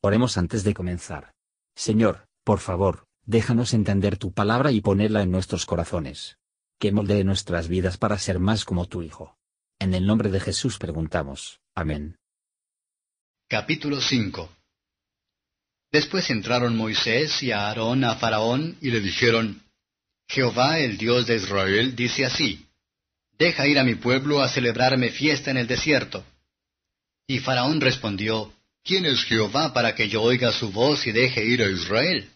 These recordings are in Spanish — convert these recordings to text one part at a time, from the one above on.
Oremos antes de comenzar. Señor, por favor, déjanos entender tu palabra y ponerla en nuestros corazones. Que moldee nuestras vidas para ser más como tu Hijo. En el nombre de Jesús preguntamos. Amén. Capítulo 5 Después entraron Moisés y Aarón a Faraón y le dijeron, Jehová el Dios de Israel dice así, Deja ir a mi pueblo a celebrarme fiesta en el desierto. Y Faraón respondió, ¿Quién es Jehová para que yo oiga su voz y deje ir a Israel?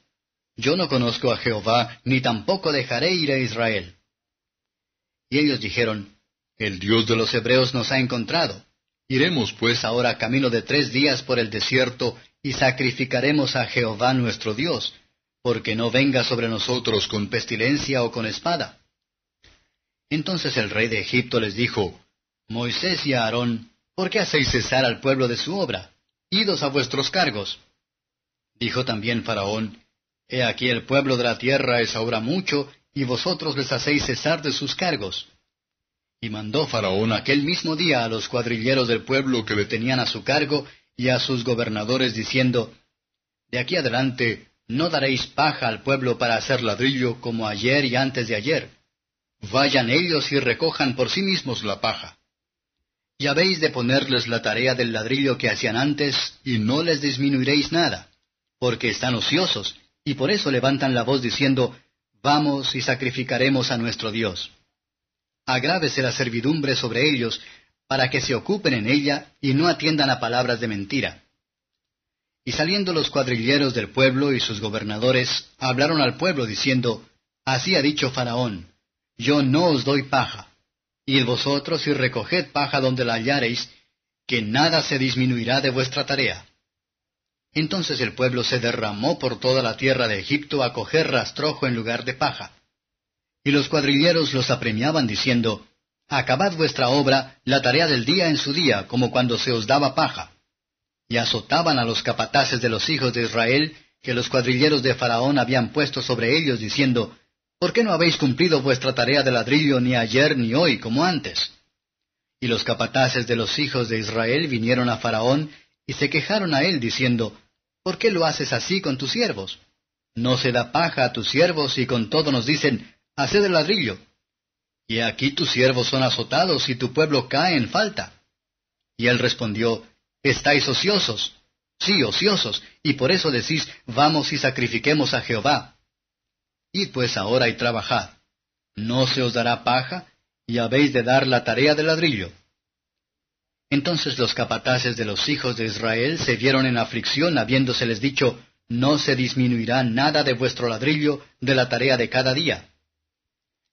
Yo no conozco a Jehová, ni tampoco dejaré ir a Israel. Y ellos dijeron, El Dios de los Hebreos nos ha encontrado. Iremos pues ahora camino de tres días por el desierto y sacrificaremos a Jehová nuestro Dios, porque no venga sobre nosotros con pestilencia o con espada. Entonces el rey de Egipto les dijo, Moisés y Aarón, ¿por qué hacéis cesar al pueblo de su obra? Idos a vuestros cargos. Dijo también Faraón, He aquí el pueblo de la tierra es ahora mucho, y vosotros les hacéis cesar de sus cargos. Y mandó Faraón aquel mismo día a los cuadrilleros del pueblo que le tenían a su cargo y a sus gobernadores diciendo, De aquí adelante no daréis paja al pueblo para hacer ladrillo como ayer y antes de ayer. Vayan ellos y recojan por sí mismos la paja. Y habéis de ponerles la tarea del ladrillo que hacían antes, y no les disminuiréis nada, porque están ociosos, y por eso levantan la voz diciendo, Vamos y sacrificaremos a nuestro Dios agrávese la servidumbre sobre ellos, para que se ocupen en ella y no atiendan a palabras de mentira. Y saliendo los cuadrilleros del pueblo y sus gobernadores, hablaron al pueblo diciendo, Así ha dicho Faraón, yo no os doy paja, y vosotros y recoged paja donde la hallareis, que nada se disminuirá de vuestra tarea. Entonces el pueblo se derramó por toda la tierra de Egipto a coger rastrojo en lugar de paja. Y los cuadrilleros los apremiaban diciendo, Acabad vuestra obra, la tarea del día en su día, como cuando se os daba paja. Y azotaban a los capataces de los hijos de Israel, que los cuadrilleros de Faraón habían puesto sobre ellos, diciendo, ¿Por qué no habéis cumplido vuestra tarea de ladrillo ni ayer ni hoy, como antes? Y los capataces de los hijos de Israel vinieron a Faraón, y se quejaron a él, diciendo, ¿Por qué lo haces así con tus siervos? No se da paja a tus siervos, y con todo nos dicen, haced el ladrillo. Y aquí tus siervos son azotados y tu pueblo cae en falta. Y él respondió, Estáis ociosos. Sí, ociosos, y por eso decís, vamos y sacrifiquemos a Jehová. Id pues ahora y trabajad. No se os dará paja, y habéis de dar la tarea del ladrillo. Entonces los capataces de los hijos de Israel se vieron en aflicción habiéndoseles dicho, No se disminuirá nada de vuestro ladrillo de la tarea de cada día.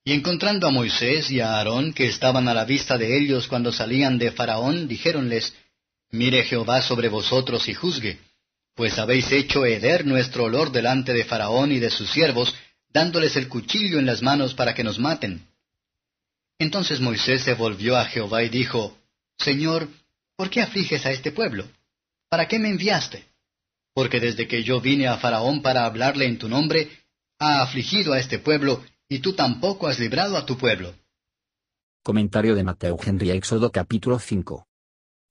Y encontrando a Moisés y a Aarón, que estaban a la vista de ellos cuando salían de Faraón, dijéronles, Mire Jehová sobre vosotros y juzgue, pues habéis hecho heder nuestro olor delante de Faraón y de sus siervos, dándoles el cuchillo en las manos para que nos maten. Entonces Moisés se volvió a Jehová y dijo, Señor, ¿por qué afliges a este pueblo? ¿Para qué me enviaste? Porque desde que yo vine a Faraón para hablarle en tu nombre, ha afligido a este pueblo y tú tampoco has librado a tu pueblo. Comentario de Mateo Henry Éxodo capítulo 5.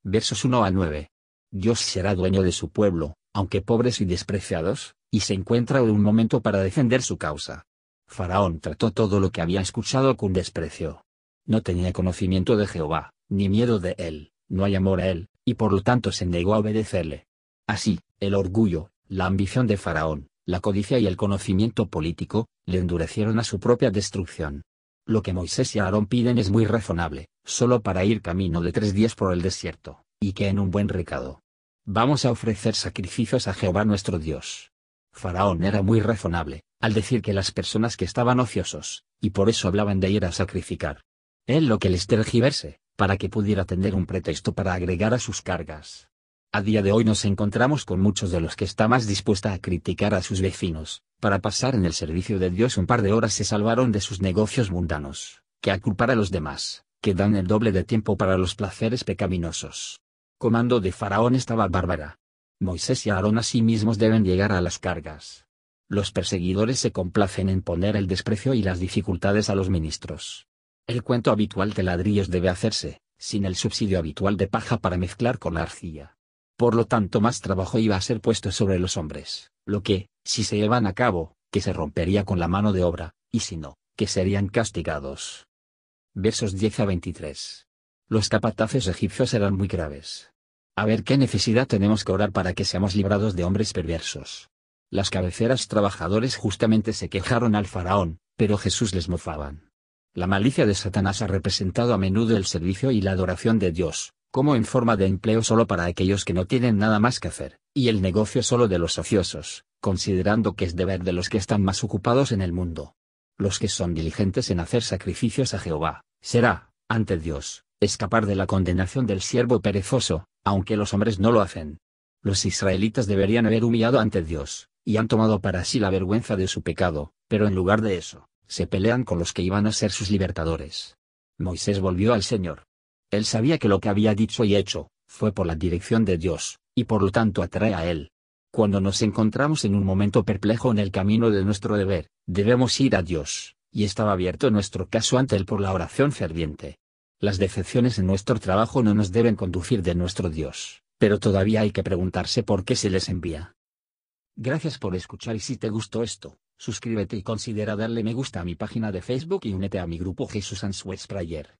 Versos 1 a 9. Dios será dueño de su pueblo, aunque pobres y despreciados, y se encuentra en un momento para defender su causa. Faraón trató todo lo que había escuchado con desprecio. No tenía conocimiento de Jehová, ni miedo de él, no hay amor a él, y por lo tanto se negó a obedecerle. Así, el orgullo, la ambición de Faraón, la codicia y el conocimiento político, le endurecieron a su propia destrucción. Lo que Moisés y Aarón piden es muy razonable, solo para ir camino de tres días por el desierto, y que en un buen recado. Vamos a ofrecer sacrificios a Jehová nuestro Dios. Faraón era muy razonable, al decir que las personas que estaban ociosos, y por eso hablaban de ir a sacrificar. Él lo que les tergiverse, para que pudiera tener un pretexto para agregar a sus cargas. A día de hoy nos encontramos con muchos de los que está más dispuesta a criticar a sus vecinos, para pasar en el servicio de Dios un par de horas se salvaron de sus negocios mundanos, que a culpar a los demás, que dan el doble de tiempo para los placeres pecaminosos. Comando de Faraón estaba bárbara. Moisés y Aarón mismos deben llegar a las cargas. Los perseguidores se complacen en poner el desprecio y las dificultades a los ministros. El cuento habitual de ladrillos debe hacerse, sin el subsidio habitual de paja para mezclar con la arcilla. por lo tanto más trabajo iba a ser puesto sobre los hombres, lo que, si se llevan a cabo, que se rompería con la mano de obra, y si no, que serían castigados. Versos 10 a 23. Los capataces egipcios eran muy graves. A ver qué necesidad tenemos que orar para que seamos librados de hombres perversos. Las cabeceras trabajadores justamente se quejaron al faraón, pero Jesús les mofaban. La malicia de Satanás ha representado a menudo el servicio y la adoración de Dios, como en forma de empleo solo para aquellos que no tienen nada más que hacer, y el negocio solo de los ociosos, considerando que es deber de los que están más ocupados en el mundo. Los que son diligentes en hacer sacrificios a Jehová, será, ante Dios, escapar de la condenación del siervo perezoso, aunque los hombres no lo hacen. Los israelitas deberían haber humillado ante Dios, y han tomado para sí la vergüenza de su pecado, pero en lugar de eso, se pelean con los que iban a ser sus libertadores. Moisés volvió al Señor. Él sabía que lo que había dicho y hecho, fue por la dirección de Dios, y por lo tanto atrae a Él. Cuando nos encontramos en un momento perplejo en el camino de nuestro deber, debemos ir a Dios, y estaba abierto nuestro caso ante Él por la oración ferviente. Las decepciones en nuestro trabajo no nos deben conducir de nuestro Dios, pero todavía hay que preguntarse por qué se les envía. Gracias por escuchar y si te gustó esto, suscríbete y considera darle me gusta a mi página de Facebook y únete a mi grupo Jesús Answers Prayer.